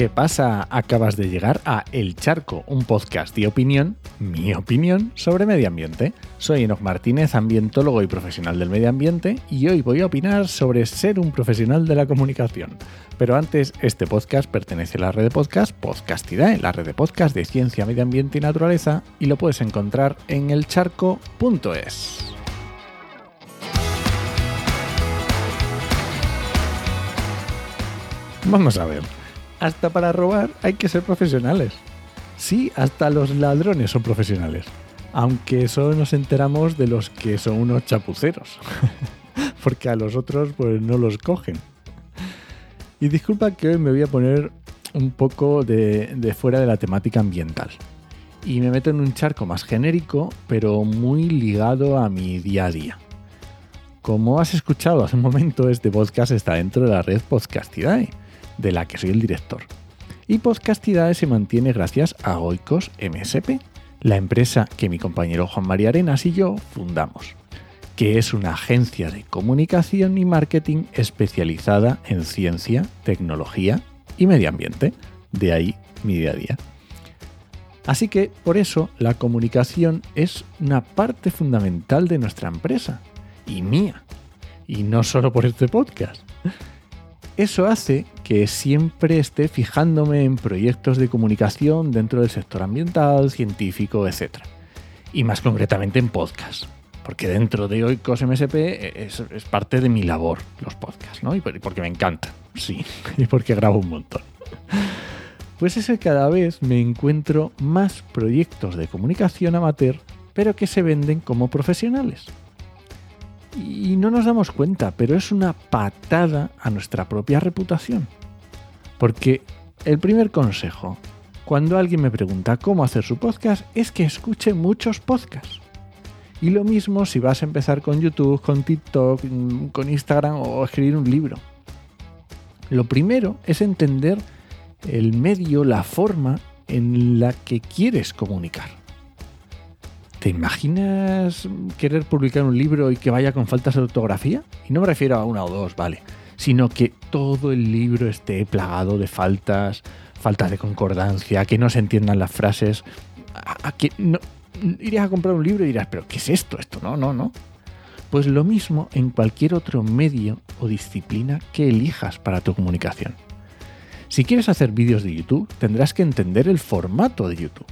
¿Qué pasa? Acabas de llegar a El Charco, un podcast de opinión, mi opinión, sobre medio ambiente. Soy Enoch Martínez, ambientólogo y profesional del medio ambiente, y hoy voy a opinar sobre ser un profesional de la comunicación. Pero antes, este podcast pertenece a la red de podcast Podcastidae, la red de podcast de ciencia, medio ambiente y naturaleza, y lo puedes encontrar en elcharco.es. Vamos a ver hasta para robar hay que ser profesionales. Sí, hasta los ladrones son profesionales. Aunque solo nos enteramos de los que son unos chapuceros. Porque a los otros pues no los cogen. Y disculpa que hoy me voy a poner un poco de, de fuera de la temática ambiental. Y me meto en un charco más genérico, pero muy ligado a mi día a día. Como has escuchado hace un momento, este podcast está dentro de la red Podcastidae de la que soy el director. Y Podcastidades se mantiene gracias a Oikos MSP, la empresa que mi compañero Juan María Arenas y yo fundamos, que es una agencia de comunicación y marketing especializada en ciencia, tecnología y medio ambiente. De ahí mi día a día. Así que por eso la comunicación es una parte fundamental de nuestra empresa y mía. Y no solo por este podcast. Eso hace que siempre esté fijándome en proyectos de comunicación dentro del sector ambiental, científico, etc. Y más concretamente en podcast. Porque dentro de Oikos MSP es, es parte de mi labor los podcasts, ¿no? Y porque me encanta, sí, y porque grabo un montón. Pues es que cada vez me encuentro más proyectos de comunicación amateur, pero que se venden como profesionales y no nos damos cuenta, pero es una patada a nuestra propia reputación. Porque el primer consejo, cuando alguien me pregunta cómo hacer su podcast, es que escuche muchos podcasts. Y lo mismo si vas a empezar con YouTube, con TikTok, con Instagram o escribir un libro. Lo primero es entender el medio, la forma en la que quieres comunicar. ¿Te imaginas querer publicar un libro y que vaya con faltas de ortografía? Y no me refiero a una o dos, vale, sino que todo el libro esté plagado de faltas, faltas de concordancia, que no se entiendan las frases, a, que no, irías a comprar un libro y dirás, pero ¿qué es esto? Esto no, no, no. Pues lo mismo en cualquier otro medio o disciplina que elijas para tu comunicación. Si quieres hacer vídeos de YouTube, tendrás que entender el formato de YouTube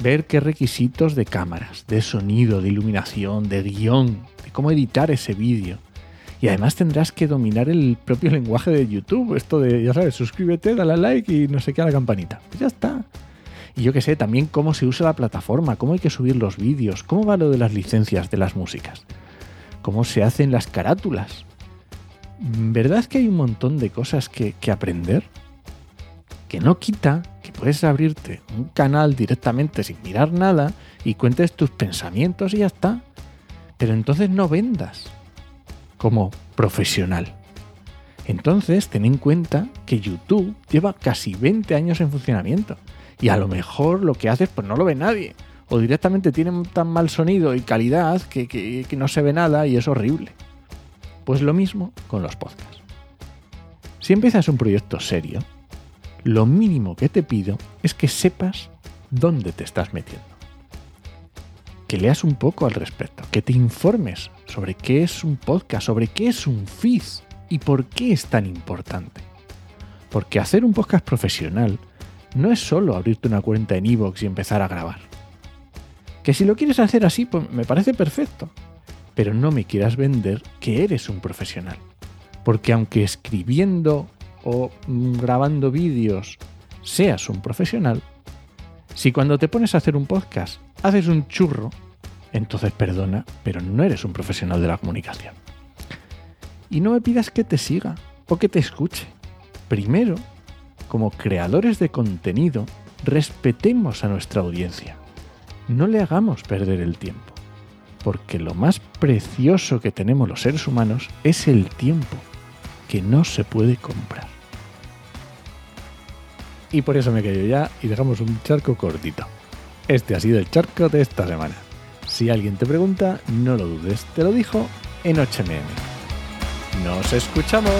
ver qué requisitos de cámaras, de sonido, de iluminación, de guion, de cómo editar ese vídeo. Y además tendrás que dominar el propio lenguaje de YouTube, esto de, ya sabes, suscríbete, dale a like y no sé qué a la campanita. Pues ya está. Y yo qué sé, también cómo se usa la plataforma, cómo hay que subir los vídeos, cómo va lo de las licencias de las músicas, cómo se hacen las carátulas. ¿Verdad que hay un montón de cosas que, que aprender? Que no quita puedes abrirte un canal directamente sin mirar nada y cuentes tus pensamientos y ya está. Pero entonces no vendas como profesional. Entonces ten en cuenta que YouTube lleva casi 20 años en funcionamiento y a lo mejor lo que haces pues no lo ve nadie o directamente tiene tan mal sonido y calidad que, que no se ve nada y es horrible. Pues lo mismo con los podcasts. Si empiezas un proyecto serio, lo mínimo que te pido es que sepas dónde te estás metiendo. Que leas un poco al respecto, que te informes sobre qué es un podcast, sobre qué es un feed y por qué es tan importante. Porque hacer un podcast profesional no es solo abrirte una cuenta en iVoox y empezar a grabar. Que si lo quieres hacer así, pues me parece perfecto. Pero no me quieras vender que eres un profesional. Porque aunque escribiendo o grabando vídeos seas un profesional, si cuando te pones a hacer un podcast haces un churro, entonces perdona, pero no eres un profesional de la comunicación. Y no me pidas que te siga o que te escuche. Primero, como creadores de contenido, respetemos a nuestra audiencia. No le hagamos perder el tiempo, porque lo más precioso que tenemos los seres humanos es el tiempo que no se puede comprar. Y por eso me quedo ya y dejamos un charco cortito. Este ha sido el charco de esta semana. Si alguien te pregunta, no lo dudes, te lo dijo en 8mm. ¡Nos escuchamos!